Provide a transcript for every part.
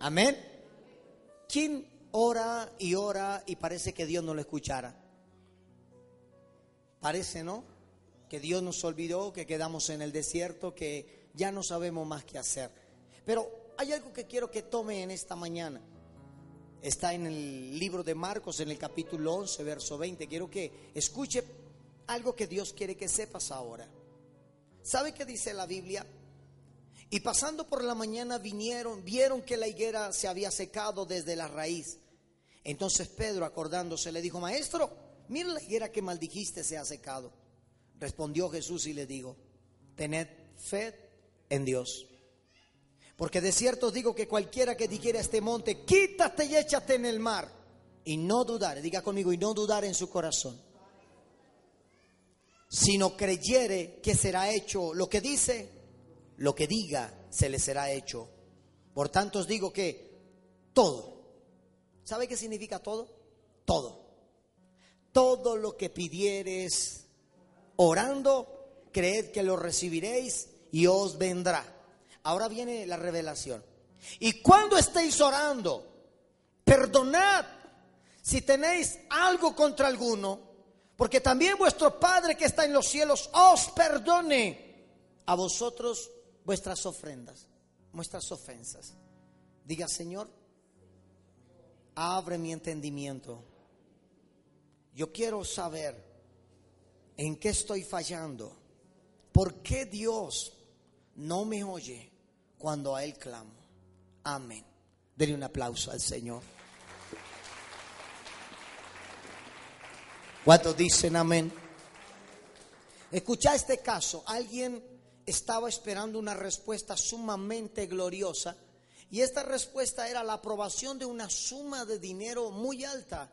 Amén. ¿Quién ora y ora y parece que Dios no lo escuchara? Parece, ¿no? Que Dios nos olvidó, que quedamos en el desierto, que ya no sabemos más qué hacer. Pero hay algo que quiero que tome en esta mañana. Está en el libro de Marcos, en el capítulo 11, verso 20. Quiero que escuche algo que Dios quiere que sepas ahora. ¿Sabe qué dice la Biblia? Y pasando por la mañana vinieron, vieron que la higuera se había secado desde la raíz. Entonces Pedro, acordándose, le dijo, maestro, mira la higuera que maldijiste se ha secado. Respondió Jesús y le dijo, tened fe en Dios. Porque de cierto os digo que cualquiera que dijera este monte, quítate y échate en el mar, y no dudar, diga conmigo, y no dudar en su corazón, sino creyere que será hecho lo que dice, lo que diga se le será hecho. Por tanto os digo que todo, ¿sabe qué significa todo? Todo. Todo lo que pidieres orando, creed que lo recibiréis y os vendrá. Ahora viene la revelación. Y cuando estéis orando, perdonad si tenéis algo contra alguno, porque también vuestro Padre que está en los cielos os perdone a vosotros vuestras ofrendas, vuestras ofensas. Diga, Señor, abre mi entendimiento. Yo quiero saber en qué estoy fallando. ¿Por qué Dios no me oye cuando a Él clamo? Amén. Denle un aplauso al Señor. ¿Cuántos dicen amén? Escucha este caso. Alguien estaba esperando una respuesta sumamente gloriosa y esta respuesta era la aprobación de una suma de dinero muy alta.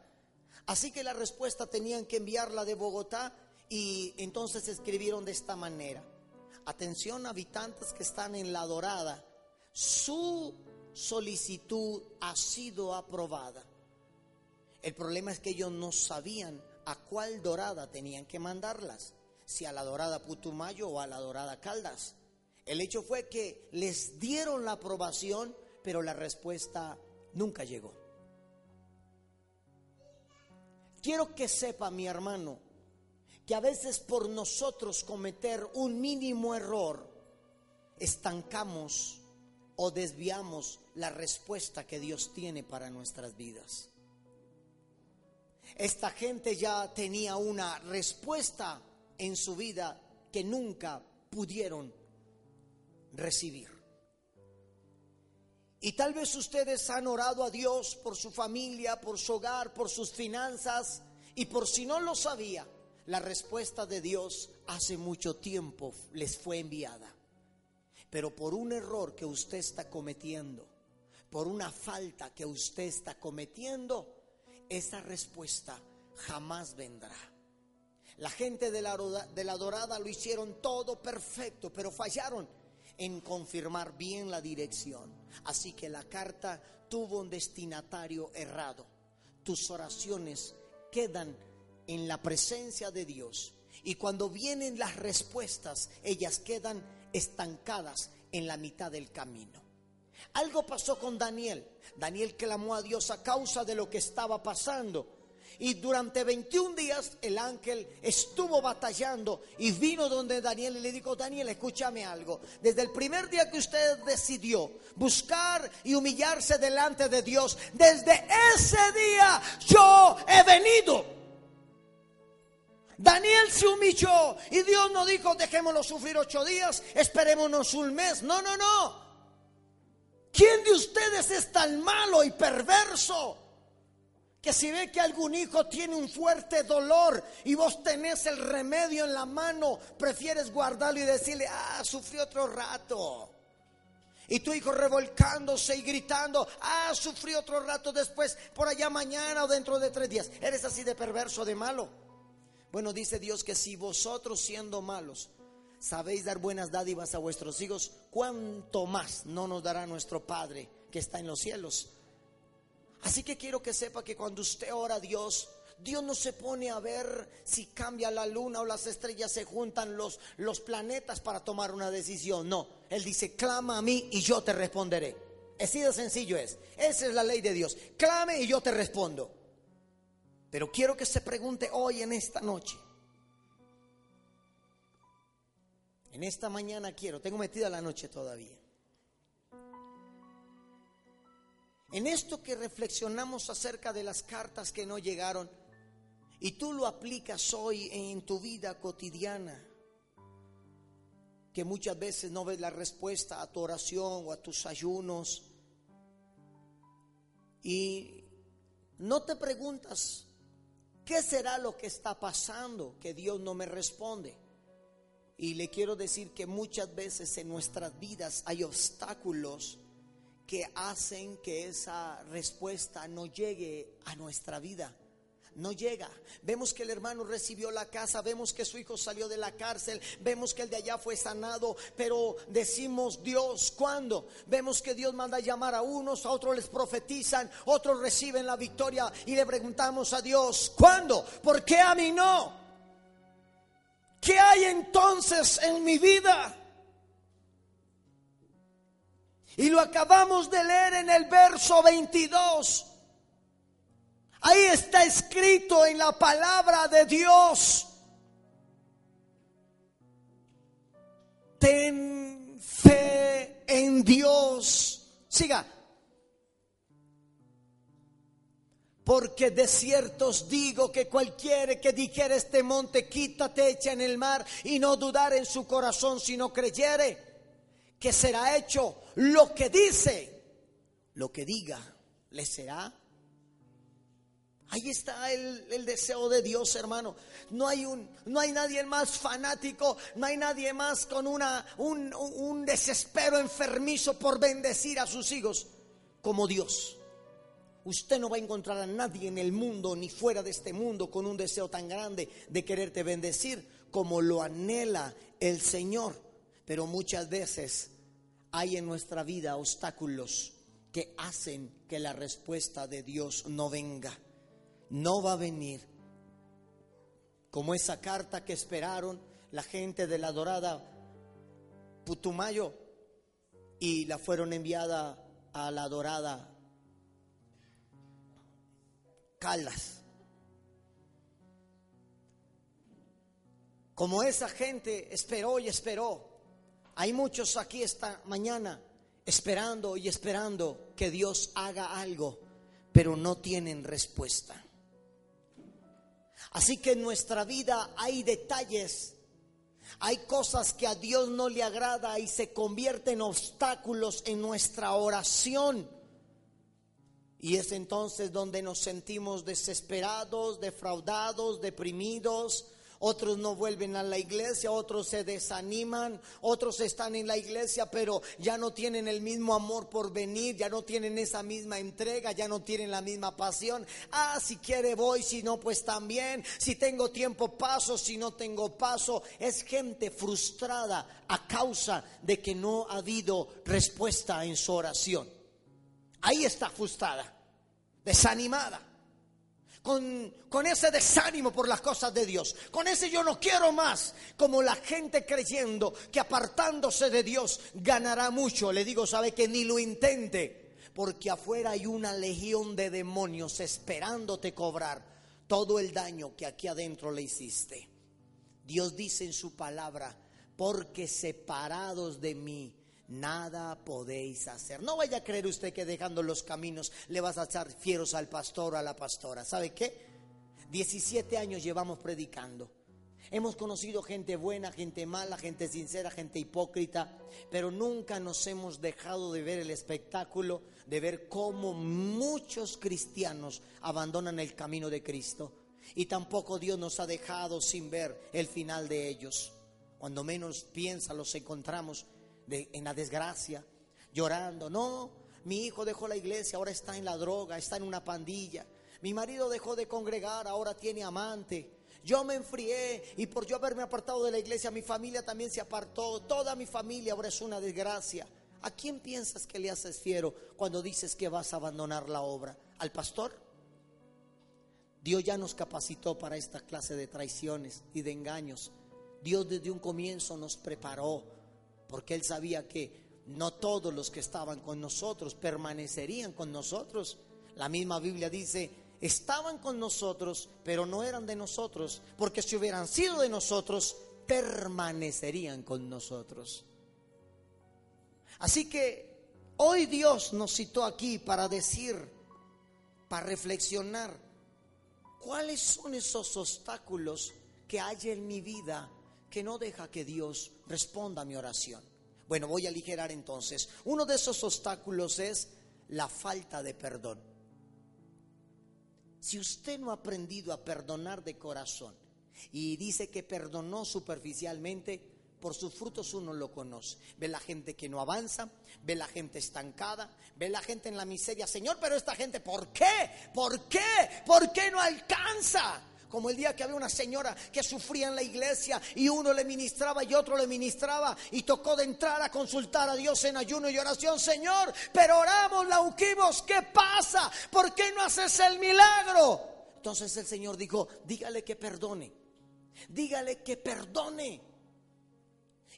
Así que la respuesta tenían que enviarla de Bogotá y entonces escribieron de esta manera. Atención habitantes que están en la dorada, su solicitud ha sido aprobada. El problema es que ellos no sabían a cuál dorada tenían que mandarlas si a la dorada Putumayo o a la dorada Caldas. El hecho fue que les dieron la aprobación, pero la respuesta nunca llegó. Quiero que sepa mi hermano que a veces por nosotros cometer un mínimo error estancamos o desviamos la respuesta que Dios tiene para nuestras vidas. Esta gente ya tenía una respuesta en su vida que nunca pudieron recibir. Y tal vez ustedes han orado a Dios por su familia, por su hogar, por sus finanzas, y por si no lo sabía, la respuesta de Dios hace mucho tiempo les fue enviada. Pero por un error que usted está cometiendo, por una falta que usted está cometiendo, esa respuesta jamás vendrá. La gente de la, dorada lo hicieron todo perfecto, pero fallaron en confirmar bien la dirección. Así que la carta tuvo un destinatario errado. Tus oraciones quedan en la presencia de Dios. Y cuando vienen las respuestas, ellas quedan estancadas en la mitad del camino. Algo pasó con Daniel. Daniel clamó a Dios a causa de lo que estaba pasando. Y durante 21 días el ángel estuvo batallando y vino donde Daniel y le dijo, Daniel, escúchame algo. Desde el primer día que usted decidió buscar y humillarse delante de Dios, desde ese día yo he venido. Daniel se humilló y Dios no dijo, dejémoslo sufrir ocho días, esperémonos un mes. No, no, no. ¿Quién de ustedes es tan malo y perverso? Que si ve que algún hijo tiene un fuerte dolor y vos tenés el remedio en la mano, prefieres guardarlo y decirle, ah, sufrió otro rato. Y tu hijo revolcándose y gritando, ah, sufrí otro rato después, por allá mañana o dentro de tres días. Eres así de perverso, de malo. Bueno, dice Dios que si vosotros siendo malos sabéis dar buenas dádivas a vuestros hijos, ¿cuánto más no nos dará nuestro Padre que está en los cielos? Así que quiero que sepa que cuando usted ora a Dios, Dios no se pone a ver si cambia la luna o las estrellas se juntan los, los planetas para tomar una decisión. No, Él dice, clama a mí y yo te responderé. Así de sencillo es. Esa es la ley de Dios. Clame y yo te respondo. Pero quiero que se pregunte hoy en esta noche. En esta mañana quiero, tengo metida la noche todavía. En esto que reflexionamos acerca de las cartas que no llegaron, y tú lo aplicas hoy en tu vida cotidiana, que muchas veces no ves la respuesta a tu oración o a tus ayunos, y no te preguntas, ¿qué será lo que está pasando que Dios no me responde? Y le quiero decir que muchas veces en nuestras vidas hay obstáculos que hacen que esa respuesta no llegue a nuestra vida no llega. Vemos que el hermano recibió la casa, vemos que su hijo salió de la cárcel, vemos que el de allá fue sanado, pero decimos Dios, ¿cuándo? Vemos que Dios manda llamar a unos, a otros les profetizan, otros reciben la victoria y le preguntamos a Dios, ¿cuándo? ¿Por qué a mí no? ¿Qué hay entonces en mi vida? Y lo acabamos de leer en el verso 22. Ahí está escrito en la palabra de Dios. Ten fe en Dios. Siga. Porque de cierto os digo que cualquiera que dijere este monte, quítate, echa en el mar, y no dudar en su corazón, sino creyere que será hecho lo que dice, lo que diga, le será Ahí está el, deseo de Dios, hermano. No hay, un, no hay nadie más fanático, no hay nadie más con una, un, un desespero enfermizo por bendecir a sus hijos como Dios. Usted no va a encontrar a nadie en el mundo ni fuera de este mundo con un deseo tan grande de quererte bendecir como lo anhela el Señor. Pero muchas veces hay en nuestra vida obstáculos que hacen que la respuesta de Dios no venga no va a venir. Como esa carta que esperaron la gente de la dorada Putumayo y la fueron enviada a la dorada Caldas. Como esa gente esperó y esperó, hay muchos aquí esta mañana esperando y esperando que Dios haga algo, pero no tienen respuesta. Así que en nuestra vida hay detalles, hay cosas que a Dios no le agrada y se convierten en obstáculos en nuestra oración. Y es entonces donde nos sentimos desesperados, defraudados, deprimidos, otros no vuelven a la iglesia, otros se desaniman, otros están en la iglesia pero ya no tienen el mismo amor por venir, ya no tienen esa misma entrega, ya no tienen la misma pasión. Ah, si quiere voy, si no pues también, si tengo tiempo paso, si no tengo paso. Es gente frustrada a causa de que no ha habido respuesta en su oración. Ahí está frustrada, desanimada con, ese desánimo por las cosas de Dios, con ese yo no quiero más, como la gente creyendo que apartándose de Dios ganará mucho. Le digo, sabe que ni lo intente, porque afuera hay una legión de demonios esperándote cobrar todo el daño que aquí adentro le hiciste. Dios dice en su palabra, porque separados de mí, nada podéis hacer. No vaya a creer usted que dejando los caminos le vas a echar fieros al pastor o a la pastora. ¿Sabe qué? 17 años llevamos predicando. Hemos conocido gente buena, gente mala, gente sincera, gente hipócrita, pero nunca nos hemos dejado de ver el espectáculo, de ver cómo muchos cristianos abandonan el camino de Cristo. Y tampoco Dios nos ha dejado sin ver el final de ellos. Cuando menos piensa, los encontramos en la desgracia. llorando. No, mi hijo dejó la iglesia, ahora está en la droga, está en una pandilla. Mi marido dejó de congregar, ahora tiene amante. Yo me enfrié y por yo haberme apartado de la iglesia, mi familia también se apartó. Toda mi familia ahora es una desgracia. ¿A quién piensas que le haces fiero cuando dices que vas a abandonar la obra? ¿Al pastor? Dios ya nos capacitó para esta clase de traiciones y de engaños. Dios desde un comienzo nos preparó porque Él sabía que no todos los que estaban con nosotros permanecerían con nosotros. La misma Biblia dice, estaban con nosotros, pero no eran de nosotros, porque si hubieran sido de nosotros, permanecerían con nosotros. Así que hoy Dios nos citó aquí para decir, para reflexionar, ¿cuáles son esos obstáculos que hay en mi vida que no deja que Dios responda a mi oración? Bueno, voy a aligerar entonces. Uno de esos obstáculos es la falta de perdón. Si usted no ha aprendido a perdonar de corazón y dice que perdonó superficialmente, por sus frutos uno lo conoce. Ve la gente que no avanza, ve la gente estancada, ve la gente en la miseria. Señor, pero esta gente, ¿por qué? ¿Por qué? ¿Por qué no alcanza? Como el día que había una señora que sufría en la iglesia y uno le ministraba y otro le ministraba y tocó de entrar a consultar a Dios en ayuno y oración. Señor, pero oramos, la ungimos, ¿qué pasa? ¿Por qué no haces el milagro? Entonces el Señor dijo, dígale que perdone, dígale que perdone.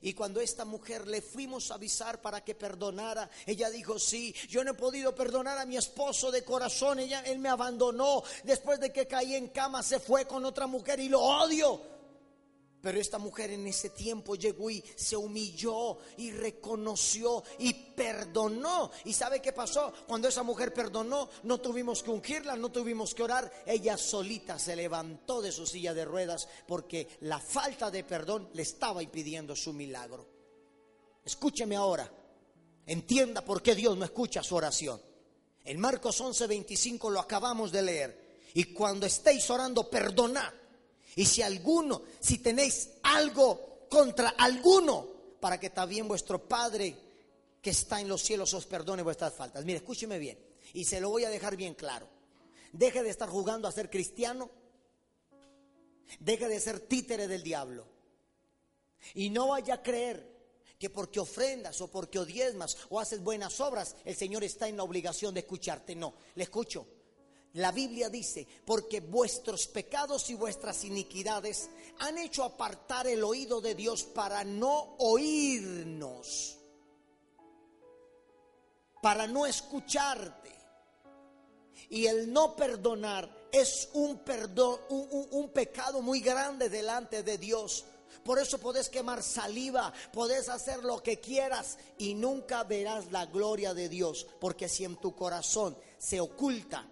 Y cuando esta mujer le fuimos a avisar para que perdonara, ella dijo, sí, yo no he podido perdonar a mi esposo de corazón, ella, él me abandonó, después de que caí en cama se fue con otra mujer y lo odio. Pero esta mujer en ese tiempo llegó y se humilló y reconoció y perdonó. ¿Y sabe qué pasó? Cuando esa mujer perdonó, no tuvimos que ungirla, no tuvimos que orar. Ella solita se levantó de su silla de ruedas porque la falta de perdón le estaba impidiendo su milagro. Escúcheme ahora. Entienda por qué Dios no escucha su oración. En Marcos 11:25 lo acabamos de leer. Y cuando estéis orando, perdonad y si alguno, si tenéis algo contra alguno, para que también vuestro Padre que está en los cielos os perdone vuestras faltas. Mire, escúcheme bien. Y se lo voy a dejar bien claro. Deje de estar jugando a ser cristiano. Deje de ser títere del diablo. Y no vaya a creer que porque ofrendas o porque odiesmas o haces buenas obras, el Señor está en la obligación de escucharte. No, le escucho. La Biblia dice, porque vuestros pecados y vuestras iniquidades han hecho apartar el oído de Dios para no oírnos, para no escucharte. Y el no perdonar es un, perdón, un, pecado muy grande delante de Dios. Por eso podés quemar saliva, podés hacer lo que quieras y nunca verás la gloria de Dios. Porque si en tu corazón se oculta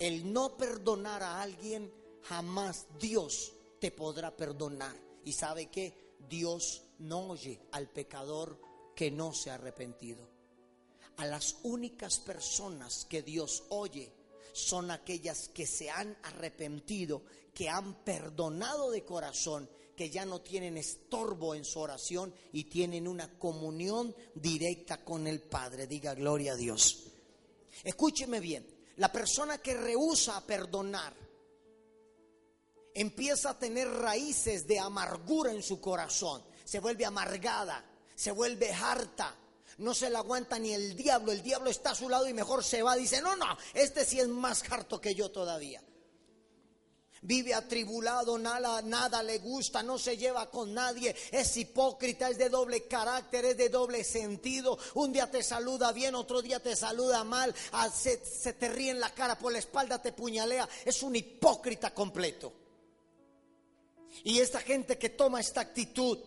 el no perdonar a alguien, jamás Dios te podrá perdonar. Y sabe que Dios no oye al pecador que no se ha arrepentido. A las únicas personas que Dios oye son aquellas que se han arrepentido, que han perdonado de corazón, que ya no tienen estorbo en su oración y tienen una comunión directa con el Padre. Diga gloria a Dios. Escúcheme bien, la persona que rehúsa perdonar empieza a tener raíces de amargura en su corazón. Se vuelve amargada, se vuelve harta. No se la aguanta ni el diablo. El diablo está a su lado y mejor se va. Dice, no, no, este sí es más harto que yo todavía vive atribulado, nada, nada le gusta, no se lleva con nadie, es hipócrita, es de doble carácter, es de doble sentido. Un día te saluda bien, otro día te saluda mal, ah, se, se te ríe en la cara, por la espalda te puñalea, es un hipócrita completo. Y esta gente que toma esta actitud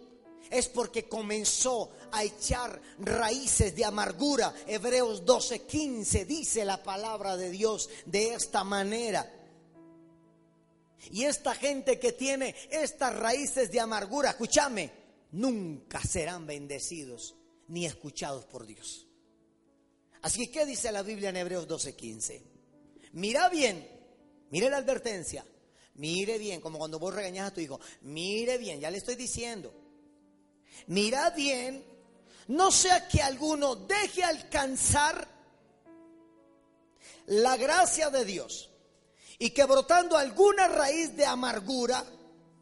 es porque comenzó a echar raíces de amargura. Hebreos 12:15 dice la palabra de Dios de esta manera. Y esta gente que tiene estas raíces de amargura, escúchame, nunca serán bendecidos ni escuchados por Dios. Así que, ¿qué dice la Biblia en Hebreos 12:15? Mira bien, mire la advertencia, mire bien, como cuando vos regañas a tu hijo, mire bien, ya le estoy diciendo, mira bien No sea que alguno deje alcanzar la gracia de Dios y que brotando alguna raíz de amargura,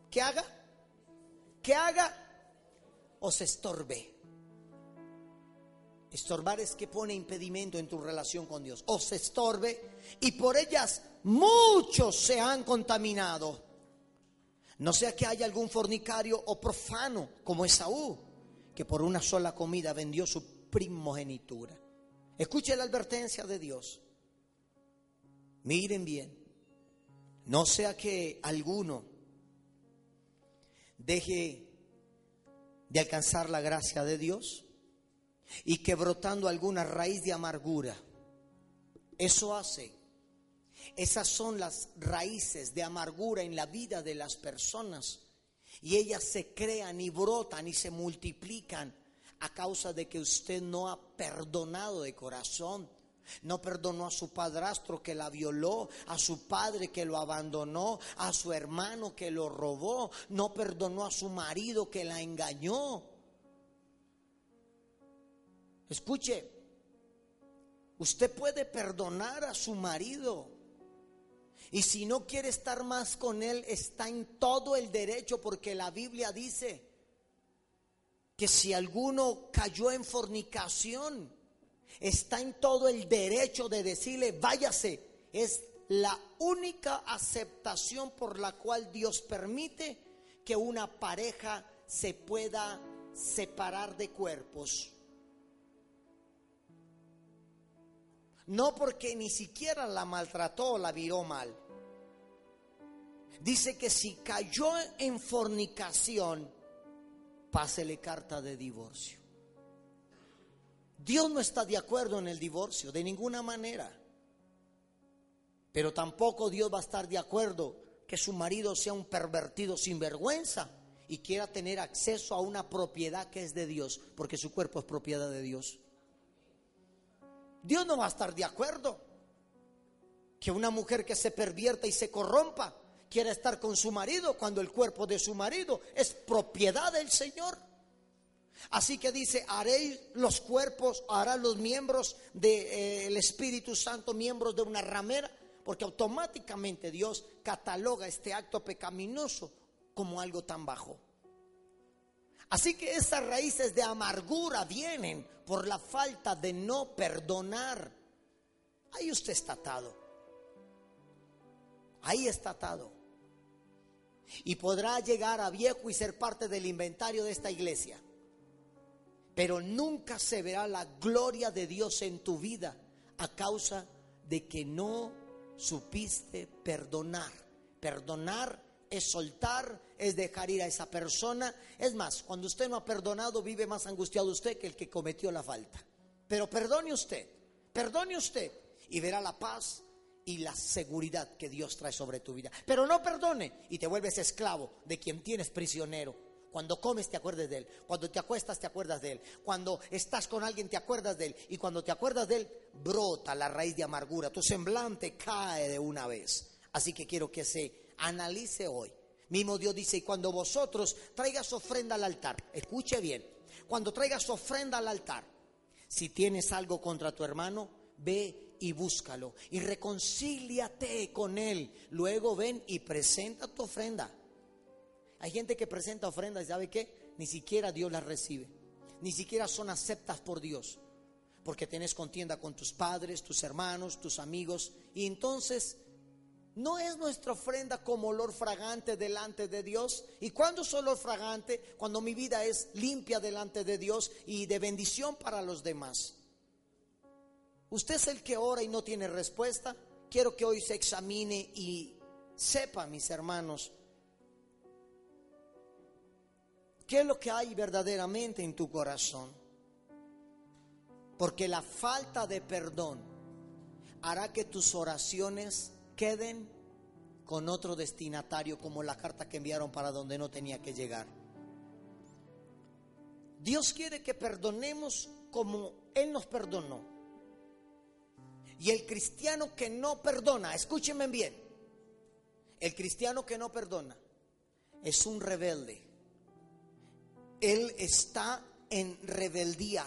que haga? Que haga o se estorbe. Estorbar es que pone impedimento en tu relación con Dios. O se estorbe y por ellas muchos se han contaminado. No sea que haya algún fornicario o profano como Esaú, que por una sola comida vendió su primogenitura. Escuche la advertencia de Dios. Miren bien. No sea que alguno deje de alcanzar la gracia de Dios y que brotando alguna raíz de amargura, eso hace. Esas son las raíces de amargura en la vida de las personas. Y ellas se crean y brotan y se multiplican a causa de que usted no ha perdonado de corazón. No perdonó a su padrastro que la violó, a su padre que lo abandonó, a su hermano que lo robó. No perdonó a su marido que la engañó. Escuche, usted puede perdonar a su marido. Y si no quiere estar más con él, está en todo el derecho porque la Biblia dice que si alguno cayó en fornicación, está en todo el derecho de decirle, váyase. Es la única aceptación por la cual Dios permite que una pareja se pueda separar de cuerpos. No porque ni siquiera la maltrató o la viró mal. Dice que si cayó en fornicación, pásele carta de divorcio. Dios no está de acuerdo en el divorcio, de ninguna manera. Pero tampoco Dios va a estar de acuerdo que su marido sea un pervertido sin vergüenza y quiera tener acceso a una propiedad que es de Dios, porque su cuerpo es propiedad de Dios. Dios no va a estar de acuerdo que una mujer que se pervierta y se corrompa quiera estar con su marido cuando el cuerpo de su marido es propiedad del Señor. Así que dice, haréis los cuerpos, hará los miembros del Espíritu Santo, miembros de una ramera, porque automáticamente Dios cataloga este acto pecaminoso como algo tan bajo. Así que esas raíces de amargura vienen por la falta de no perdonar. Ahí usted está atado. Ahí está atado. Y podrá llegar a viejo y ser parte del inventario de esta iglesia. Pero nunca se verá la gloria de Dios en tu vida a causa de que no supiste perdonar. Perdonar es soltar, es dejar ir a esa persona. Es más, cuando usted no ha perdonado, vive más angustiado usted que el que cometió la falta. Pero perdone usted, perdone usted y verá la paz y la seguridad que Dios trae sobre tu vida. Pero no perdone y te vuelves esclavo de quien tienes prisionero. Cuando comes te acuerdas de él, cuando te acuestas te acuerdas de él, cuando estás con alguien te acuerdas de él y cuando te acuerdas de él brota la raíz de amargura, tu semblante cae de una vez. Así que quiero que se analice hoy. Mismo Dios dice, y cuando vosotros traigas ofrenda al altar, escuche bien, cuando traigas ofrenda al altar, si tienes algo contra tu hermano, ve y búscalo y reconcíliate con él. Luego ven y presenta tu ofrenda. Hay gente que presenta ofrendas, ¿sabe qué? Ni siquiera Dios las recibe. Ni siquiera son aceptas por Dios. Porque tienes contienda con tus padres, tus hermanos, tus amigos. Y entonces ¿No es nuestra ofrenda como olor fragante delante de Dios? ¿Y cuándo es olor fragante? Cuando mi vida es limpia delante de Dios y de bendición para los demás. ¿Usted es el que ora y no tiene respuesta? Quiero que hoy se examine y sepa, mis hermanos, qué es lo que hay verdaderamente en tu corazón. Porque la falta de perdón hará que tus oraciones queden con otro destinatario como la carta que enviaron para donde no tenía que llegar. Dios quiere que perdonemos como Él nos perdonó. Y el cristiano que no perdona, escúchenme bien, el cristiano que no perdona es un rebelde. Él está en rebeldía.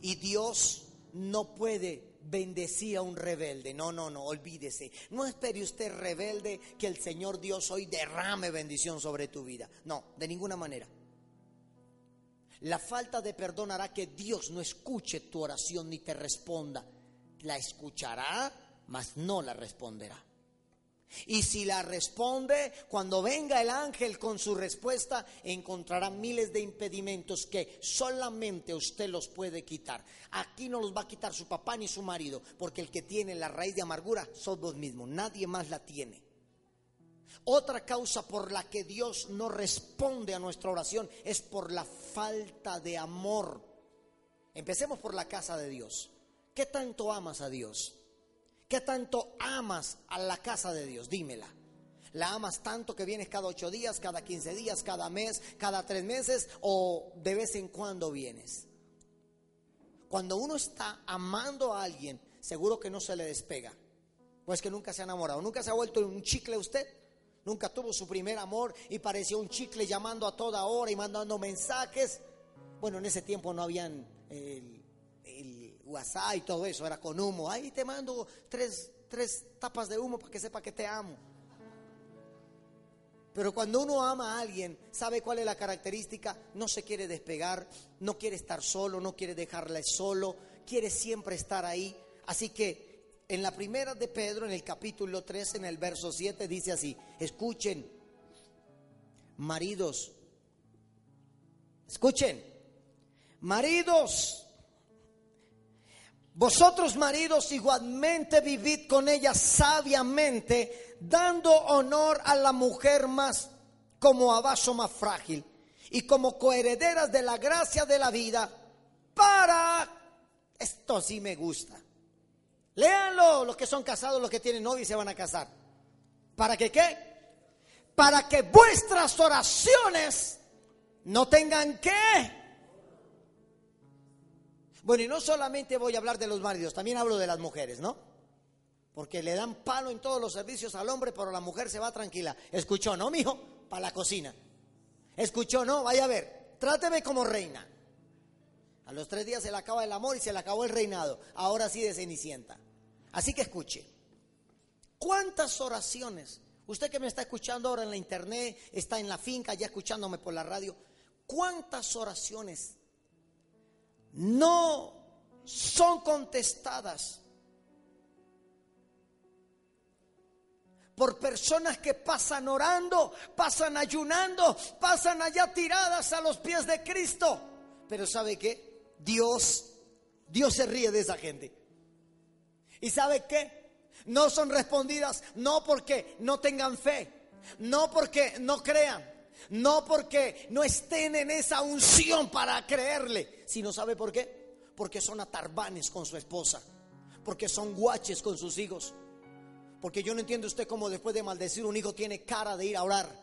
Y Dios no puede bendecir a un rebelde. No, no, no, olvídese. No espere usted rebelde que el Señor Dios hoy derrame bendición sobre tu vida. No, de ninguna manera. La falta de perdón hará que Dios no escuche tu oración ni te responda. La escuchará, mas no la responderá. Y si la responde, cuando venga el ángel con su respuesta, encontrará miles de impedimentos que solamente usted los puede quitar. Aquí no los va a quitar su papá ni su marido, porque el que tiene la raíz de amargura son vos mismos, nadie más la tiene. Otra causa por la que Dios no responde a nuestra oración es por la falta de amor. Empecemos por la casa de Dios. ¿Qué tanto amas a Dios? ¿Qué tanto amas a la casa de Dios? Dímela. ¿La amas tanto que vienes cada ocho días, cada quince días, cada mes, cada tres meses o de vez en cuando vienes? Cuando uno está amando a alguien, seguro que no se le despega. Pues que nunca se ha enamorado, nunca se ha vuelto un chicle usted. Nunca tuvo su primer amor y parecía un chicle llamando a toda hora y mandando mensajes. Bueno, en ese tiempo no habían el, WhatsApp y todo eso, era con humo. Ahí te mando tres, tres tapas de humo para que sepa que te amo. Pero cuando uno ama a alguien, ¿sabe cuál es la característica? No se quiere despegar, no quiere estar solo, no quiere dejarle solo, quiere siempre estar ahí. Así que en la primera de Pedro, en el capítulo 3, en el verso 7, dice así, escuchen, maridos, escuchen, maridos, vosotros maridos igualmente vivid con ella sabiamente, dando honor a la mujer más como a vaso más frágil y como coherederas de la gracia de la vida para, esto sí me gusta, Léanlo, los que son casados, los que tienen novio y se van a casar. ¿Para que qué? Para que vuestras oraciones no tengan qué. Bueno, y no solamente voy a hablar de los maridos, también hablo de las mujeres, ¿no? Porque le dan palo en todos los servicios al hombre, pero la mujer se va tranquila. ¿Escuchó, no, mijo? Para la cocina. ¿Escuchó, no? Vaya a ver. Tráteme como reina. A los tres días se le acaba el amor y se le acabó el reinado. Ahora sí de Cenicienta. Así que escuche. ¿Cuántas oraciones? Usted que me está escuchando ahora en la internet, está en la finca, ya escuchándome por la radio. ¿Cuántas oraciones no son contestadas por personas que pasan orando, pasan ayunando, pasan allá tiradas a los pies de Cristo? Pero ¿sabe qué? Dios, Dios se ríe de esa gente. ¿Y sabe qué? No son respondidas no porque no tengan fe, no porque no crean, no porque no estén en esa unción para creerle, sino ¿sabe por qué? Porque son atarbanes con su esposa, porque son guaches con sus hijos. Porque yo no entiendo usted cómo después de maldecir un hijo tiene cara de ir a orar.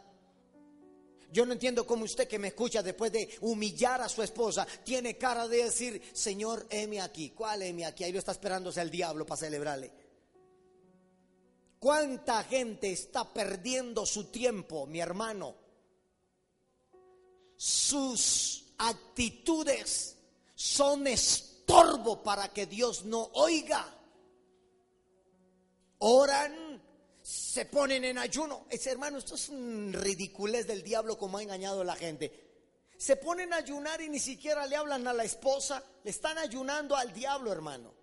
Yo no entiendo cómo usted que me escucha después de humillar a su esposa tiene cara de decir, Señor, heme aquí. ¿Cuál heme aquí? Ahí lo está esperándose el diablo para celebrarle. ¿Cuánta gente está perdiendo su tiempo, mi hermano? Sus actitudes son estorbo para que Dios no oiga. Oran se ponen en ayuno. Ese hermano, esto es ridiculez del diablo como ha engañado a la gente. Se ponen a ayunar y ni siquiera le hablan a la esposa, le están ayunando al diablo, hermano.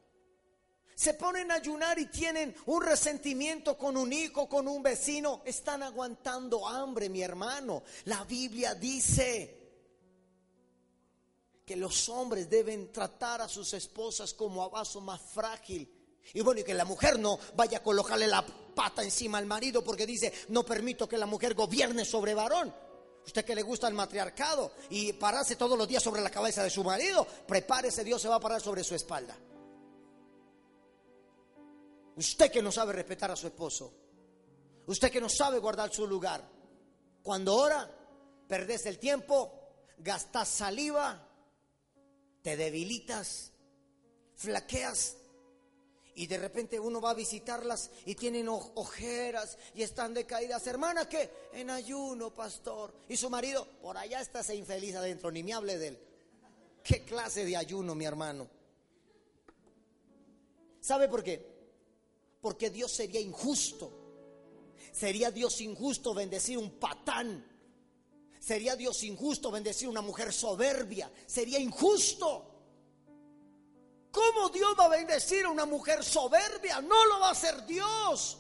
Se ponen a ayunar y tienen un resentimiento con un hijo, con un vecino. Están aguantando hambre, mi hermano. La Biblia dice que los hombres deben tratar a sus esposas como a vaso más frágil. Y bueno, y que la mujer no vaya a colocarle la pata encima al marido porque dice, no permito que la mujer gobierne sobre varón. Usted que le gusta el matriarcado y pararse todos los días sobre la cabeza de su marido, prepárese, Dios se va a parar sobre su espalda. Usted que no sabe respetar a su esposo, usted que no sabe guardar su lugar, cuando ora, perdés el tiempo, gastas saliva, te debilitas, flaqueas y de repente uno va a visitarlas y tienen ojeras y están decaídas. Hermana, ¿qué? En ayuno, pastor. Y su marido, por allá está ese infeliz adentro, ni me hable de él. ¿Qué clase de ayuno, mi hermano? ¿Sabe por qué? Porque Dios sería injusto. Sería Dios injusto bendecir un patán. Sería Dios injusto bendecir una mujer soberbia. Sería injusto. ¿Cómo Dios va a bendecir a una mujer soberbia? No lo va a hacer Dios.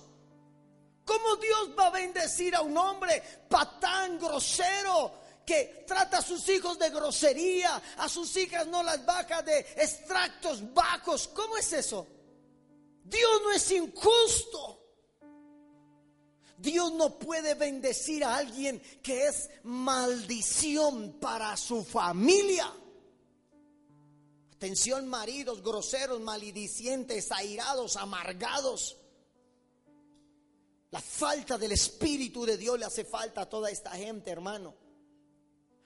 ¿Cómo Dios va a bendecir a un hombre patán, grosero, que trata a sus hijos de grosería, a sus hijas no las baja de extractos bajos? ¿Cómo es eso? Dios no es injusto. Dios no puede bendecir a alguien que es maldición para su familia. Atención maridos groseros, malidicientes, airados, amargados. La falta del Espíritu de Dios le hace falta a toda esta gente, hermano.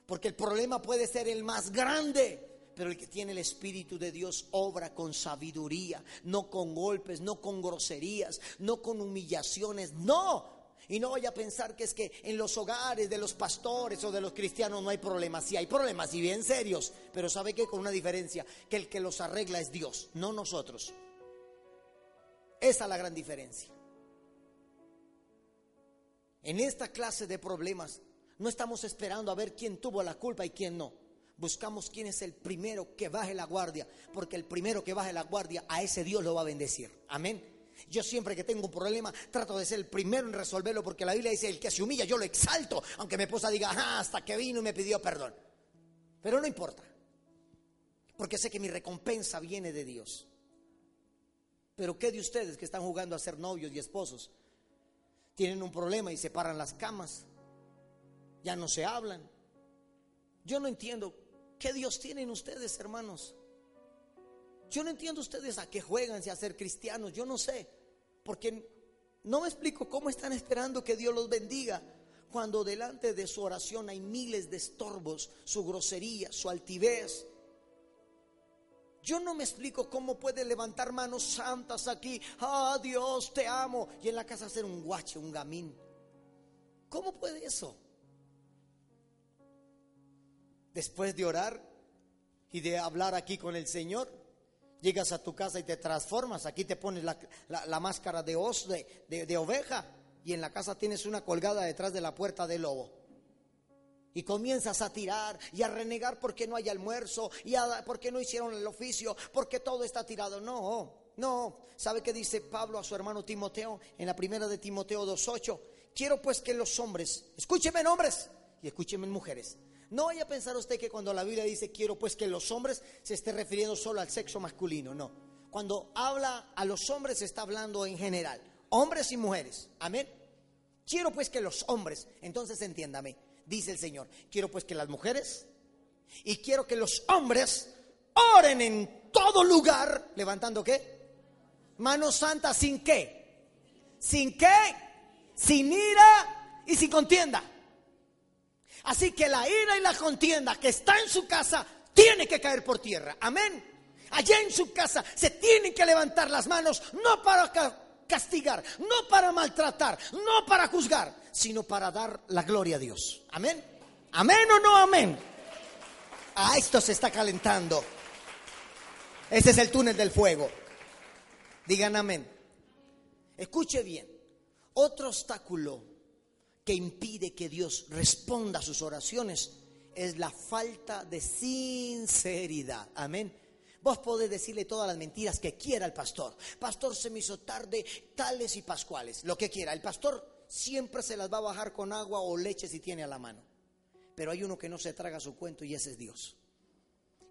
Porque el problema puede ser el más grande. Pero el que tiene el Espíritu de Dios obra con sabiduría, no con golpes, no con groserías, no con humillaciones, no. Y no vaya a pensar que es que en los hogares de los pastores o de los cristianos no hay problemas. Sí hay problemas y bien serios, pero sabe que con una diferencia, que el que los arregla es Dios, no nosotros. Esa es la gran diferencia. En esta clase de problemas no estamos esperando a ver quién tuvo la culpa y quién no. Buscamos quién es el primero que baje la guardia, porque el primero que baje la guardia, a ese Dios lo va a bendecir. Amén. Yo siempre que tengo un problema trato de ser el primero en resolverlo porque la Biblia dice, el que se humilla yo lo exalto, aunque mi esposa diga, ah, hasta que vino y me pidió perdón. Pero no importa, porque sé que mi recompensa viene de Dios. Pero ¿qué de ustedes que están jugando a ser novios y esposos? Tienen un problema y se paran las camas, ya no se hablan. Yo no entiendo qué Dios tienen ustedes, hermanos. Yo no entiendo ustedes a qué juegan, si a ser cristianos, yo no sé, porque no me explico cómo están esperando que Dios los bendiga cuando delante de su oración hay miles de estorbos, su grosería, su altivez. Yo no me explico cómo puede levantar manos santas aquí, ah Dios, te amo, y en la casa hacer un guache, un gamín. ¿Cómo puede eso? Después de orar y de hablar aquí con el Señor, Llegas a tu casa y te transformas. Aquí te pones la, máscara de os, de, oveja. Y en la casa tienes una colgada detrás de la puerta del lobo. Y comienzas a tirar y a renegar porque no hay almuerzo, y porque no hicieron el oficio, porque todo está tirado. No, no. ¿Sabe qué dice Pablo a su hermano Timoteo en la primera de Timoteo 2.8? Quiero pues que los hombres, escúcheme hombres y escúcheme mujeres, no vaya a pensar usted que cuando la Biblia dice quiero pues que los hombres se esté refiriendo solo al sexo masculino, no. Cuando habla a los hombres se está hablando en general, hombres y mujeres. Amén. Quiero pues que los hombres, entonces entiéndame, dice el Señor, quiero pues que las mujeres y quiero que los hombres oren en todo lugar, levantando qué? Mano santa sin qué? Sin qué? Sin ira y sin contienda. Así que la ira y la contienda que está en su casa tiene que caer por tierra. Amén. Allá en su casa se tienen que levantar las manos, no para castigar, no para maltratar, no para juzgar, sino para dar la gloria a Dios. Amén. Amén o no amén. A esto se está calentando. Ese es el túnel del fuego. Digan amén. Escuche bien. Otro obstáculo que impide que Dios responda a sus oraciones es la falta de sinceridad. Amén. Vos podés decirle todas las mentiras que quiera el pastor. Pastor se me hizo tarde, tales y pascuales, lo que quiera. El pastor siempre se las va a bajar con agua o leche si tiene a la mano. Pero hay uno que no se traga su cuento y ese es Dios.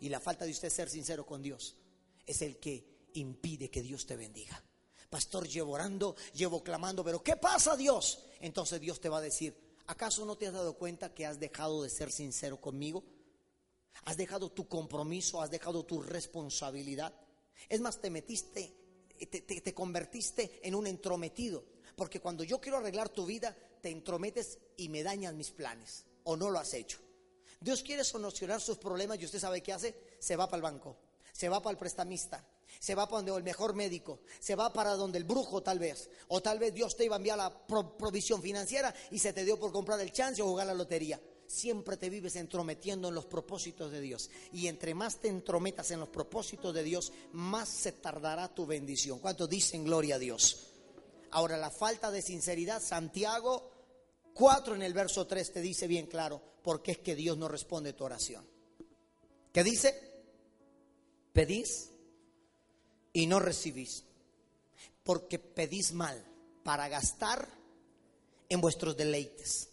Y la falta de usted ser sincero con Dios es el que impide que Dios te bendiga. Pastor, llevo orando, llevo clamando, pero ¿qué pasa Dios? Entonces Dios te va a decir, ¿acaso no te has dado cuenta que has dejado de ser sincero conmigo? ¿Has dejado tu compromiso? ¿Has dejado tu responsabilidad? Es más, te metiste, te, te convertiste en un entrometido. Porque cuando yo quiero arreglar tu vida, te entrometes y me dañan mis planes. ¿O no lo has hecho? Dios quiere solucionar sus problemas y usted sabe qué hace. Se va para el banco, se va para el prestamista, se va para donde el mejor médico, se va para donde el brujo tal vez, o tal vez Dios te iba a enviar la provisión financiera y se te dio por comprar el chance o jugar la lotería. siempre te vives entrometiendo en los propósitos de Dios. Y entre más te entrometas en los propósitos de Dios, más se tardará tu bendición. ¿Cuántos dicen gloria a Dios? Ahora, la falta de sinceridad, Santiago 4 en el verso 3 te dice bien claro, porque es que Dios no responde tu oración. ¿Qué dice? Pedís y no recibís, porque pedís mal para gastar en vuestros deleites.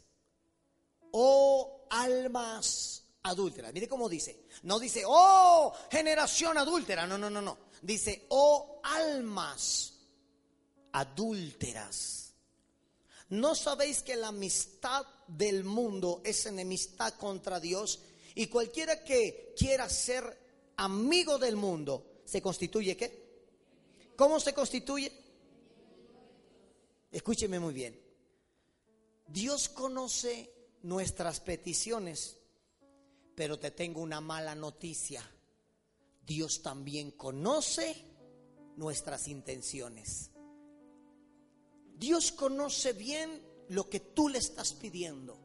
Oh almas adúlteras. Mire cómo dice. No dice, oh generación adúltera. No, no, no, no. Dice, oh almas adúlteras. ¿No sabéis que la amistad del mundo es enemistad contra Dios? Y cualquiera que quiera ser amigo del mundo, ¿se constituye qué? ¿Cómo se constituye? Escúcheme muy bien. Dios conoce nuestras peticiones, pero te tengo una mala noticia. Dios también conoce nuestras intenciones. Dios conoce bien lo que tú le estás pidiendo.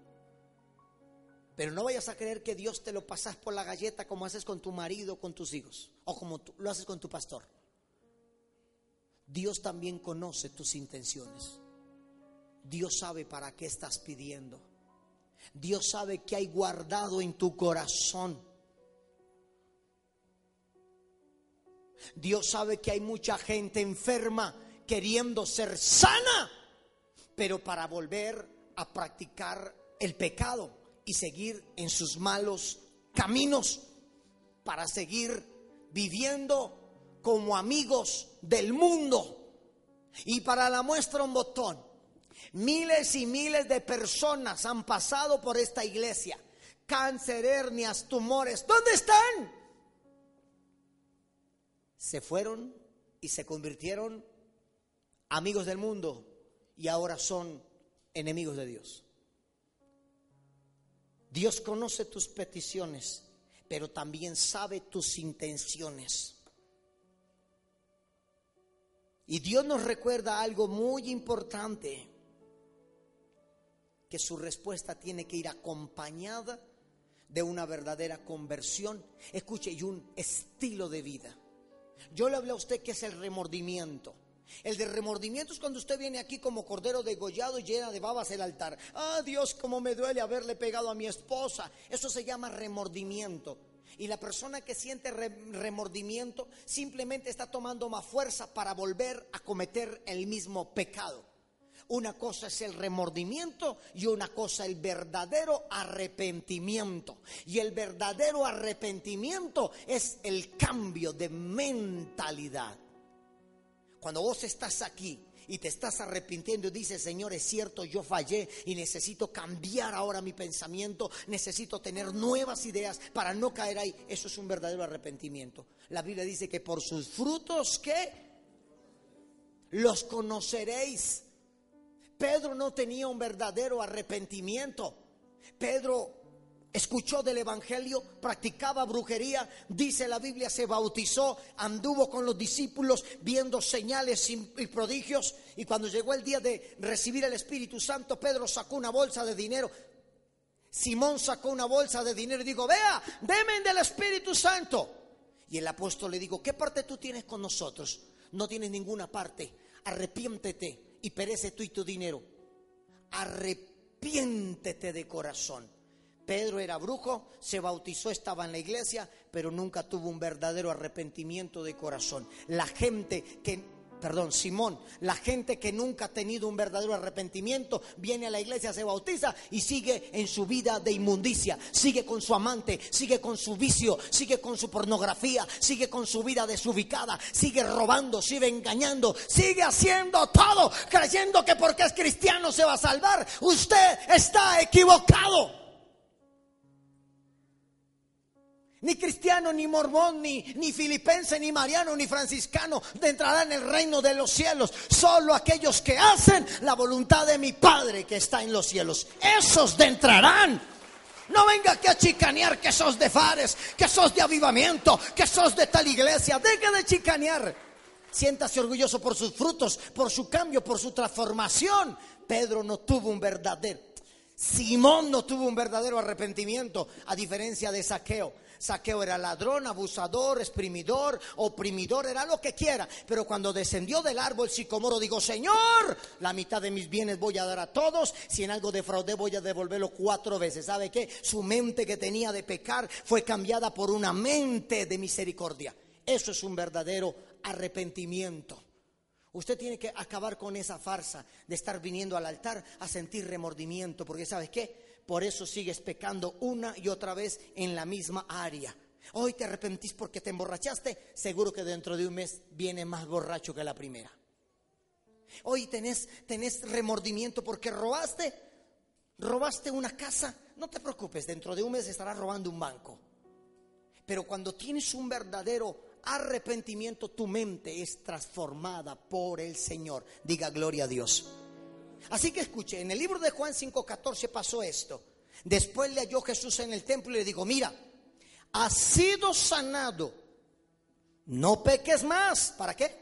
Pero no vayas a creer que Dios te lo pasas por la galleta como haces con tu marido, con tus hijos, o como tú, lo haces con tu pastor. Dios también conoce tus intenciones. Dios sabe para qué estás pidiendo. Dios sabe que hay guardado en tu corazón. Dios sabe que hay mucha gente enferma queriendo ser sana, pero para volver a practicar el pecado y seguir en sus malos caminos, para seguir viviendo como amigos del mundo. Y para la muestra un botón, miles y miles de personas han pasado por esta iglesia. Cáncer, hernias, tumores, ¿dónde están? Se fueron y se convirtieron amigos del mundo y ahora son enemigos de Dios. Dios conoce tus peticiones, pero también sabe tus intenciones. Y Dios nos recuerda algo muy importante, que su respuesta tiene que ir acompañada de una verdadera conversión, escuche, y un estilo de vida. Yo le hablé a usted que es el remordimiento. El de remordimiento es cuando usted viene aquí como cordero degollado y llena de babas el altar. Ah, Dios, cómo me duele haberle pegado a mi esposa. Eso se llama remordimiento. Y la persona que siente remordimiento simplemente está tomando más fuerza para volver a cometer el mismo pecado. Una cosa es el remordimiento y una cosa el verdadero arrepentimiento. Y el verdadero arrepentimiento es el cambio de mentalidad. Cuando vos estás aquí y te estás arrepintiendo y dices, Señor, es cierto, yo fallé y necesito cambiar ahora mi pensamiento, necesito tener nuevas ideas para no caer ahí. Eso es un verdadero arrepentimiento. La Biblia dice que por sus frutos, ¿qué? Los conoceréis. Pedro no tenía un verdadero arrepentimiento. Pedro escuchó del Evangelio, practicaba brujería, dice la Biblia, se bautizó, anduvo con los discípulos viendo señales y prodigios, y cuando llegó el día de recibir el Espíritu Santo, Pedro sacó una bolsa de dinero. Simón sacó una bolsa de dinero y dijo, vea, demen del Espíritu Santo. Y el apóstol le dijo, ¿qué parte tú tienes con nosotros? No tienes ninguna parte. Arrepiéntete y perece tú y tu dinero. Arrepiéntete de corazón. Pedro era brujo, se bautizó, estaba en la iglesia, pero nunca tuvo un verdadero arrepentimiento de corazón. La gente que, perdón, Simón, la gente que nunca ha tenido un verdadero arrepentimiento, viene a la iglesia, se bautiza y sigue en su vida de inmundicia, sigue con su amante, sigue con su vicio, sigue con su pornografía, sigue con su vida desubicada, sigue robando, sigue engañando, sigue haciendo todo, creyendo que porque es cristiano se va a salvar. Usted está equivocado. Ni cristiano, ni mormón, ni, ni filipense, ni mariano, ni franciscano entrarán en el reino de los cielos. Solo aquellos que hacen la voluntad de mi Padre que está en los cielos. Esos entrarán. No venga aquí a chicanear que sos de Fares, que sos de avivamiento, que sos de tal iglesia. Deja de chicanear. Siéntase orgulloso por sus frutos, por su cambio, por su transformación. Pedro no tuvo un verdadero Simón no tuvo un verdadero arrepentimiento, a diferencia de Saqueo. Saqueo era ladrón, abusador, exprimidor, oprimidor, era lo que quiera. Pero cuando descendió del árbol sicomoro, digo, Señor, la mitad de mis bienes voy a dar a todos. Si en algo defraudé, voy a devolverlo cuatro veces. ¿Sabe qué? Su mente que tenía de pecar fue cambiada por una mente de misericordia. Eso es un verdadero arrepentimiento. Usted tiene que acabar con esa farsa de estar viniendo al altar a sentir remordimiento, porque ¿sabes qué? Por eso sigues pecando una y otra vez en la misma área. Hoy te arrepentís porque te emborrachaste, seguro que dentro de un mes viene más borracho que la primera. Hoy tenés, tenés remordimiento porque robaste, robaste una casa, no te preocupes, dentro de un mes estarás robando un banco. Pero cuando tienes un verdadero arrepentimiento, tu mente es transformada por el Señor. Diga gloria a Dios. Así que escuche, en el libro de Juan 5:14 pasó esto. Después le halló Jesús en el templo y le dijo, mira, has sido sanado, no peques más. ¿Para qué?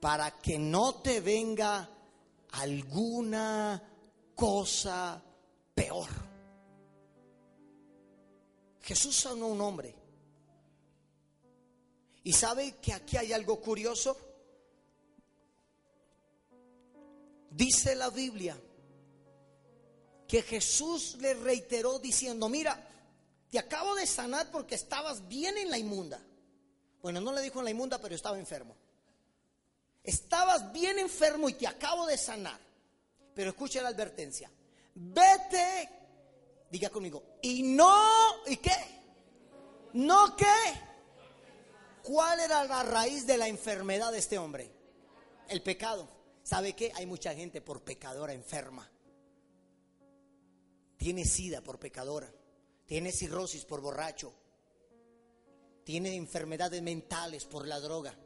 Para que no te venga alguna cosa peor. Jesús sanó a un hombre. ¿Y sabe que aquí hay algo curioso? Dice la Biblia que Jesús le reiteró diciendo, mira, te acabo de sanar porque estabas bien en la inmunda. Bueno, no le dijo en la inmunda, pero estaba enfermo. Estabas bien enfermo y te acabo de sanar. Pero escucha la advertencia. Vete, diga conmigo, y no, ¿y qué? ¿No qué? ¿Cuál era la raíz de la enfermedad de este hombre? El pecado. ¿Sabe qué? Hay mucha gente por pecadora enferma. Tiene sida por pecadora. Tiene cirrosis por borracho. Tiene enfermedades mentales por la droga.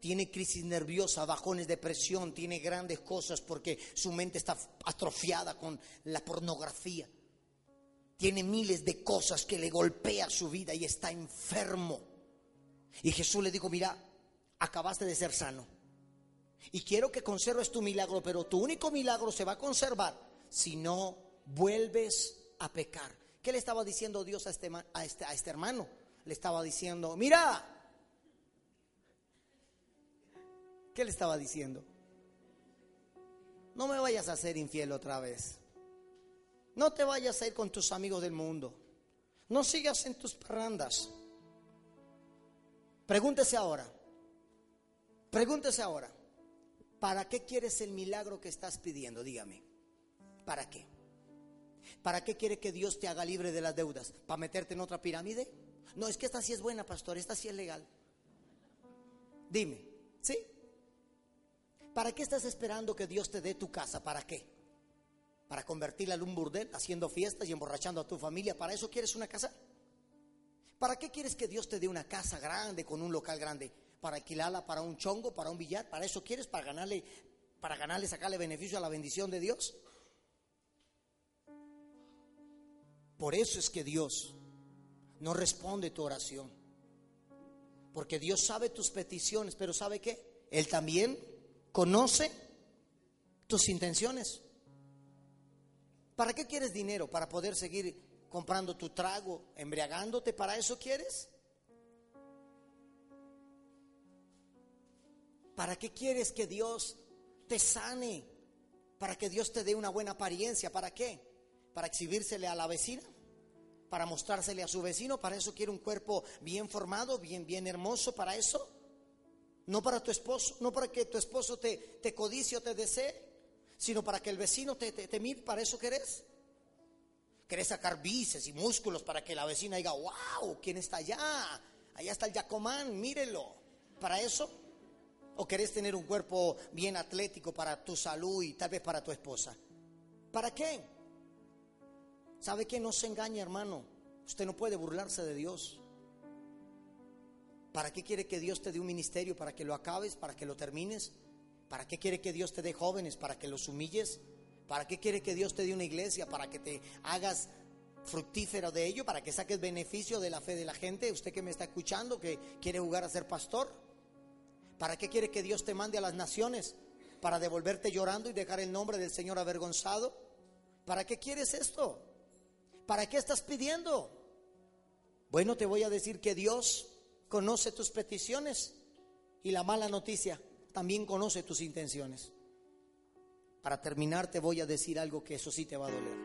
Tiene crisis nerviosa, bajones de presión, tiene grandes cosas porque su mente está atrofiada con la pornografía. Tiene miles de cosas que le golpea su vida y está enfermo. Y Jesús le dijo, mira, acabaste de ser sano y quiero que conserves tu milagro, pero tu único milagro se va a conservar si no vuelves a pecar. ¿Qué le estaba diciendo Dios a este, a este, a este hermano? Le estaba diciendo, mira, ¿qué le estaba diciendo? No me vayas a ser infiel otra vez. No te vayas a ir con tus amigos del mundo. No sigas en tus parrandas. Pregúntese ahora. Pregúntese ahora. ¿Para qué quieres el milagro que estás pidiendo? Dígame. ¿Para qué? ¿Para qué quiere que Dios te haga libre de las deudas? ¿Para meterte en otra pirámide? No, es que esta sí es buena, pastor, esta sí es legal. Dime, ¿sí? ¿Para qué estás esperando que Dios te dé tu casa? ¿Para qué? ¿Para convertirla en un burdel, haciendo fiestas y emborrachando a tu familia? ¿Para eso quieres una casa? ¿Para qué quieres que Dios te dé una casa grande con un local grande? Para alquilarla para un chongo, para un billar, para eso quieres, para ganarle, para ganarle, sacarle beneficio a la bendición de Dios. Por eso es que Dios no responde tu oración. Porque Dios sabe tus peticiones, pero ¿sabe qué? Él también conoce tus intenciones. ¿Para qué quieres dinero? ¿Para poder seguir comprando tu trago, embriagándote? ¿Para eso quieres? ¿Para qué quieres que Dios te sane? ¿Para que Dios te dé una buena apariencia? ¿Para qué? ¿Para exhibírsele a la vecina? ¿Para mostrársele a su vecino? ¿Para eso quiere un cuerpo bien formado, bien, bien hermoso? ¿Para eso? No para tu esposo, no para que tu esposo te, te codicie o te desee, sino para que el vecino te, te, mire. ¿Para eso querés? ¿Querés sacar bíceps y músculos para que la vecina diga, wow, ¿quién está allá? Allá está el Yacomán, mírelo. ¿Para eso? ¿O querés tener un cuerpo bien atlético para tu salud y tal vez para tu esposa? ¿Para qué? ¿Sabe que no se engaña, hermano? Usted no puede burlarse de Dios. ¿Para qué quiere que Dios te dé un ministerio? ¿Para que lo acabes? ¿Para que lo termines? ¿Para qué quiere que Dios te dé jóvenes? ¿Para que los humilles? ¿Para qué quiere que Dios te dé una iglesia? ¿Para que te hagas fructífero de ello? ¿Para que saques beneficio de la fe de la gente? Usted que me está escuchando, que quiere jugar a ser pastor. ¿Para qué quiere que Dios te mande a las naciones? para devolverte llorando y dejar el nombre del Señor avergonzado? ¿Para qué quieres esto? ¿Para qué estás pidiendo? Bueno, te voy a decir que Dios conoce tus peticiones y la mala noticia también conoce tus intenciones. Para terminar te voy a decir algo que eso sí te va a doler.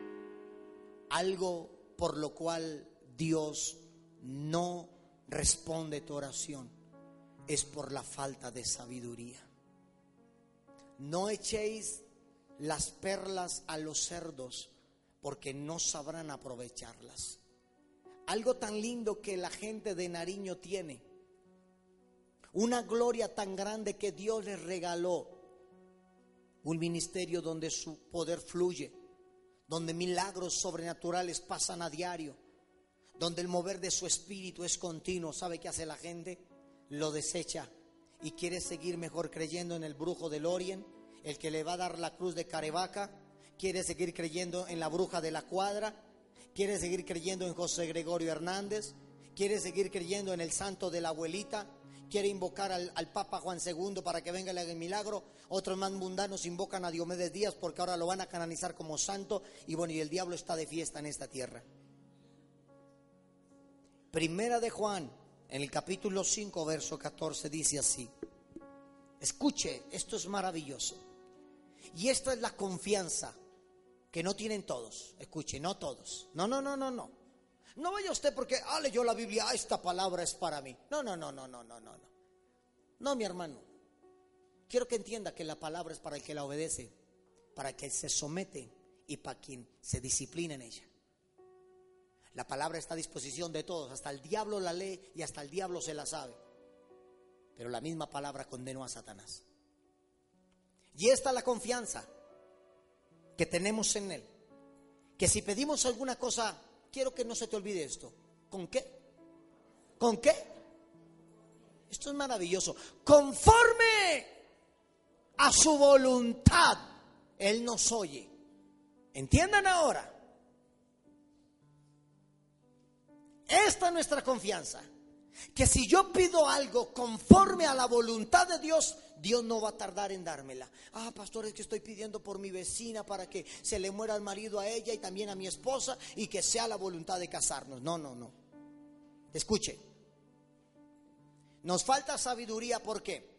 Algo por lo cual Dios no responde tu oración es por la falta de sabiduría. No echéis las perlas a los cerdos porque no sabrán aprovecharlas. Algo tan lindo que la gente de Nariño tiene. Una gloria tan grande que Dios les regaló. Un ministerio donde su poder fluye, donde milagros sobrenaturales pasan a diario, donde el mover de su espíritu es continuo. ¿Sabe qué hace la gente? Lo desecha y quiere seguir mejor creyendo en el brujo del Orient, el que le va a dar la cruz de Carevaca, quiere seguir creyendo en la bruja de la cuadra, quiere seguir creyendo en José Gregorio Hernández, quiere seguir creyendo en el santo de la abuelita, quiere invocar al, Papa Juan II para que venga el milagro. Otros más mundanos invocan a Diomedes Díaz porque ahora lo van a canonizar como santo y bueno, y el diablo está de fiesta en esta tierra. Primera de Juan, en el capítulo 5, verso 14, dice así. Escuche, esto es maravilloso. Y esta es la confianza que no tienen todos. Escuche, no todos. No, no, no, no, no. No vaya usted porque, ah, leyó la Biblia, ah, esta palabra es para mí. No, no, no, no, no, no, no. No, no mi hermano. Quiero que entienda que la palabra es para el que la obedece, para el que se somete y para quien se disciplina en ella. La palabra está a disposición de todos, hasta el diablo la lee y hasta el diablo se la sabe. Pero la misma palabra condenó a Satanás. Y esta es la confianza que tenemos en Él. Que si pedimos alguna cosa, quiero que no se te olvide esto. ¿Con qué? ¿Con qué? Esto es maravilloso. Conforme a su voluntad, Él nos oye. ¿Entiendan ahora? Esta es nuestra confianza. Que si yo pido algo conforme a la voluntad de Dios, Dios no va a tardar en dármela. Ah, pastor, es que estoy pidiendo por mi vecina para que se le muera el marido a ella y también a mi esposa y que sea la voluntad de casarnos. No, no, no. Escuche. Nos falta sabiduría, ¿por qué?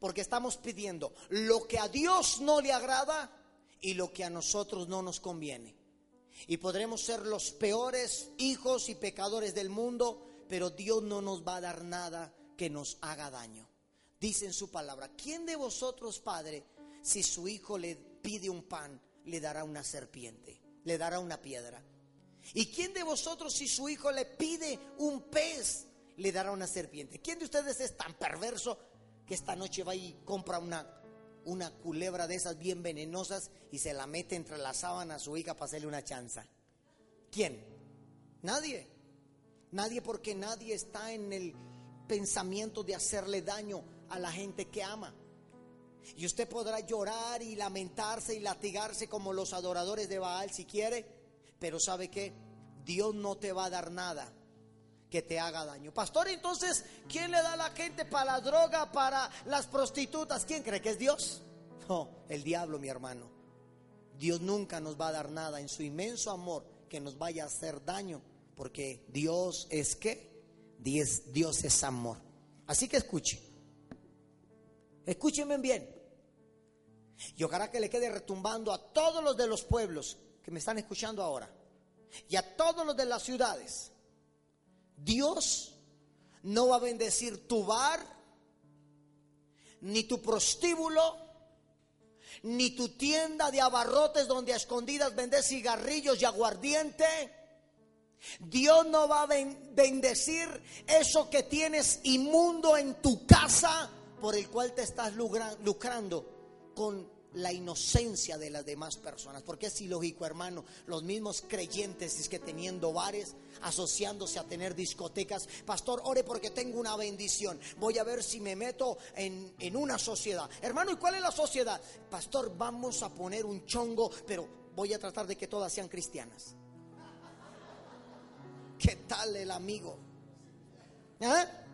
Porque estamos pidiendo lo que a Dios no le agrada y lo que a nosotros no nos conviene. Y podremos ser los peores hijos y pecadores del mundo, pero Dios no nos va a dar nada que nos haga daño dice en su palabra, ¿quién de vosotros, padre, si su hijo le pide un pan, le dará una serpiente, le dará una piedra? ¿Y quién de vosotros, si su hijo le pide un pez, le dará una serpiente? ¿Quién de ustedes es tan perverso que esta noche va y compra una, una culebra de esas bien venenosas y se la mete entre la sábana a su hija para hacerle una chanza? ¿Quién? Nadie. Nadie porque nadie está en el pensamiento de hacerle daño a la gente que ama. Y usted podrá llorar y lamentarse y latigarse como los adoradores de Baal si quiere, pero sabe que Dios no te va a dar nada que te haga daño. Pastor, entonces, ¿quién le da a la gente para la droga, para las prostitutas? ¿Quién cree que es Dios? No, el diablo, mi hermano. Dios nunca nos va a dar nada en su inmenso amor que nos vaya a hacer daño, porque Dios es que Dios, Dios es amor. Así que escuche. Escúchenme bien. Y ojalá que le quede retumbando a todos los de los pueblos que me están escuchando ahora y a todos los de las ciudades. Dios no va a bendecir tu bar, ni tu prostíbulo, ni tu tienda de abarrotes donde a escondidas vendes cigarrillos y aguardiente. Dios no va a bendecir eso que tienes inmundo en tu casa por el cual te estás lucrando con la inocencia de las demás personas. Porque es ilógico, hermano, los mismos creyentes es que teniendo bares, asociándose a tener discotecas, pastor, ore porque tengo una bendición. Voy a ver si me meto en, en una sociedad. Hermano, ¿y cuál es la sociedad? Pastor, vamos a poner un chongo, pero voy a tratar de que todas sean cristianas. ¿Qué tal el amigo? ¿Eh?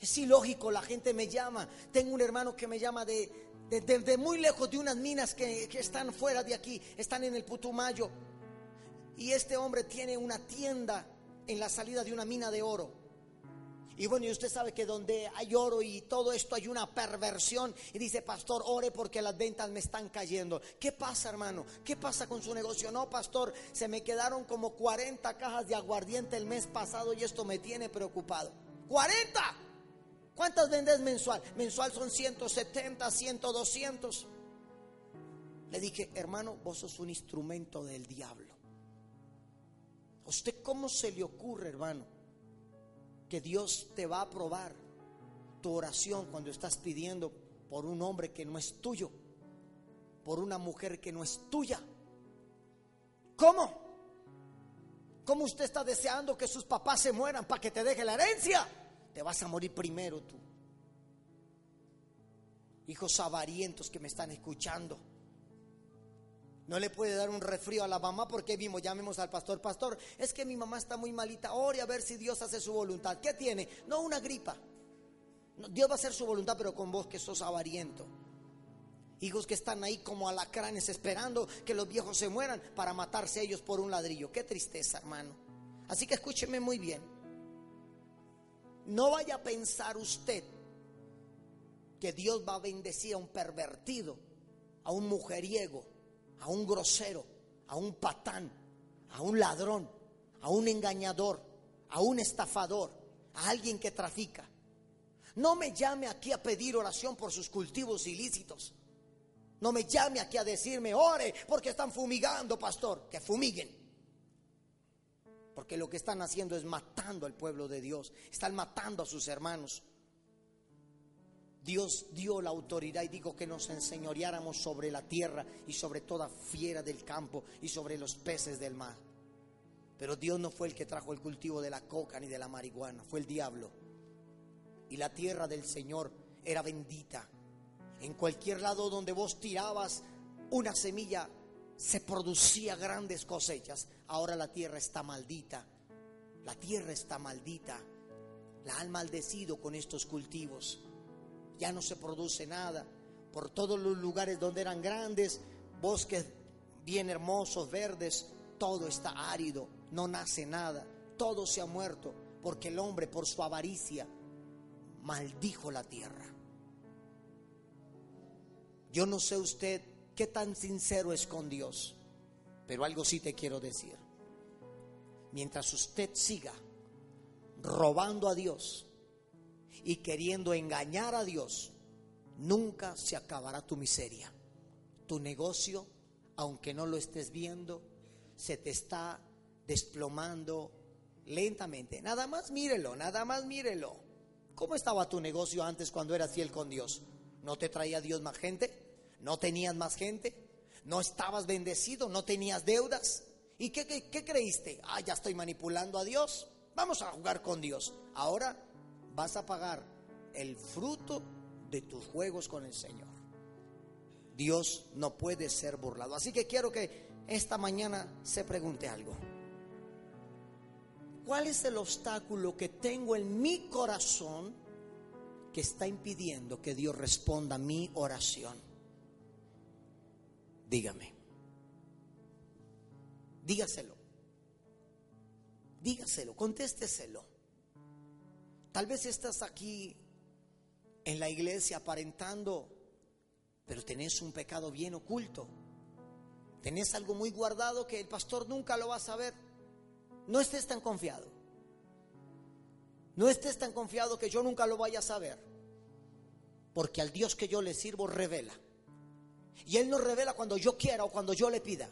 Es ilógico, la gente me llama. Tengo un hermano que me llama de, muy lejos de unas minas que, que están fuera de aquí, están en el Putumayo. Y este hombre tiene una tienda en la salida de una mina de oro. Y bueno, y usted sabe que donde hay oro y todo esto hay una perversión. Y dice, pastor, ore porque las ventas me están cayendo. ¿Qué pasa, hermano? ¿Qué pasa con su negocio? No, pastor, se me quedaron como 40 cajas de aguardiente el mes pasado y esto me tiene preocupado. ¡40! ¿Cuántas vendes mensual? Mensual son 170, 100, 200. Le dije, hermano, vos sos un instrumento del diablo. ¿A usted cómo se le ocurre, hermano? que Dios te va a aprobar tu oración cuando estás pidiendo por un hombre que no es tuyo, por una mujer que no es tuya. ¿Cómo? ¿Cómo usted está deseando que sus papás se mueran para que te deje la herencia? Te vas a morir primero tú. Hijos avarientos que me están escuchando. No le puede dar un refrío a la mamá porque vimos, llamemos al pastor, pastor, es que mi mamá está muy malita, ore a ver si Dios hace su voluntad. ¿Qué tiene? No una gripa. Dios va a hacer su voluntad, pero con vos que sos avariento. Hijos que están ahí como alacranes esperando que los viejos se mueran para matarse ellos por un ladrillo. Qué tristeza, hermano. Así que escúcheme muy bien. No vaya a pensar usted que Dios va a bendecir a un pervertido, a un mujeriego, a un grosero, a un patán, a un ladrón, a un engañador, a un estafador, a alguien que trafica. No me llame aquí a pedir oración por sus cultivos ilícitos. No me llame aquí a decirme, ore, porque están fumigando, pastor. Que fumiguen. Porque lo que están haciendo es matando al pueblo de Dios. Están matando a sus hermanos. Dios dio la autoridad y dijo que nos enseñoreáramos sobre la tierra y sobre toda fiera del campo y sobre los peces del mar. Pero Dios no fue el que trajo el cultivo de la coca ni de la marihuana, fue el diablo. Y la tierra del Señor era bendita. En cualquier lado donde vos tirabas una semilla, se producía grandes cosechas. Ahora la tierra está maldita. La tierra está maldita. La han maldecido con estos cultivos ya no se produce nada. Por todos los lugares donde eran grandes, bosques bien hermosos, verdes, todo está árido, no nace nada, todo se ha muerto, porque el hombre por su avaricia maldijo la tierra. Yo no sé usted qué tan sincero es con Dios, pero algo sí te quiero decir. Mientras usted siga robando a Dios, y queriendo engañar a Dios, nunca se acabará tu miseria. Tu negocio, aunque no lo estés viendo, se te está desplomando lentamente. Nada más mírelo, nada más mírelo. ¿Cómo estaba tu negocio antes cuando eras fiel con Dios? ¿No te traía Dios más gente? ¿No tenías más gente? ¿No estabas bendecido? ¿No tenías deudas? ¿Y qué, creíste? Ah, ya estoy manipulando a Dios. Vamos a jugar con Dios. Ahora vas a pagar el fruto de tus juegos con el Señor. Dios no puede ser burlado. Así que quiero que esta mañana se pregunte algo. ¿Cuál es el obstáculo que tengo en mi corazón que está impidiendo que Dios responda a mi oración? Dígame. Dígaselo. Dígaselo, contésteselo. Tal vez estás aquí en la iglesia aparentando, pero tenés un pecado bien oculto. Tenés algo muy guardado que el pastor nunca lo va a saber. No estés tan confiado. No estés tan confiado que yo nunca lo vaya a saber. Porque al Dios que yo le sirvo revela. Y Él no revela cuando yo quiera o cuando yo le pida.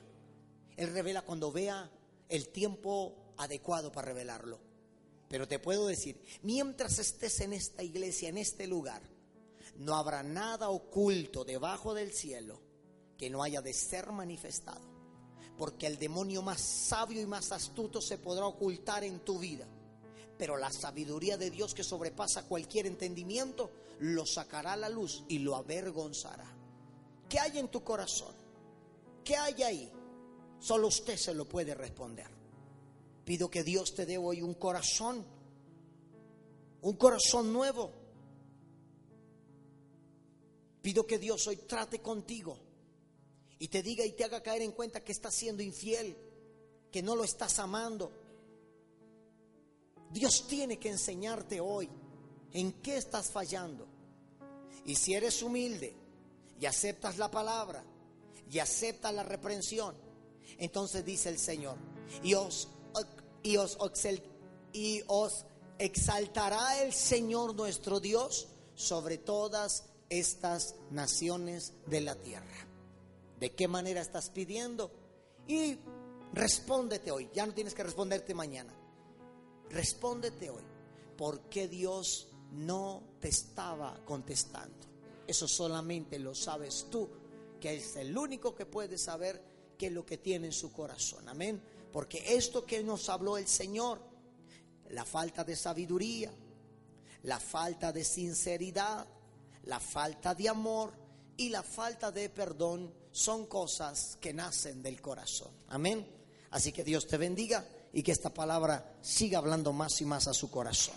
Él revela cuando vea el tiempo adecuado para revelarlo. Pero te puedo decir, mientras estés en esta iglesia, en este lugar, no habrá nada oculto debajo del cielo que no haya de ser manifestado. Porque el demonio más sabio y más astuto se podrá ocultar en tu vida. Pero la sabiduría de Dios que sobrepasa cualquier entendimiento lo sacará a la luz y lo avergonzará. ¿Qué hay en tu corazón? ¿Qué hay ahí? Solo usted se lo puede responder. Pido que Dios te dé hoy un corazón, un corazón nuevo Pido que Dios hoy trate contigo y te diga y te haga caer en cuenta que estás siendo infiel, que no lo estás amando. Dios tiene que enseñarte hoy en qué estás fallando. Y si eres humilde y aceptas la palabra y aceptas la reprensión, entonces dice el Señor, y os, y os, y os exaltará el Señor nuestro Dios sobre todas estas naciones de la tierra. ¿De qué manera estás pidiendo? Y respóndete hoy, ya no tienes que responderte mañana. Respóndete hoy, ¿por qué Dios no te estaba contestando? Eso solamente lo sabes tú, que es el único que puede saber qué es lo que tiene en su corazón. Amén. Porque esto que nos habló el Señor, la falta de sabiduría, la falta de sinceridad, la falta de amor y la falta de perdón son cosas que nacen del corazón. Amén. Así que Dios te bendiga y que esta palabra siga hablando más y más a su corazón.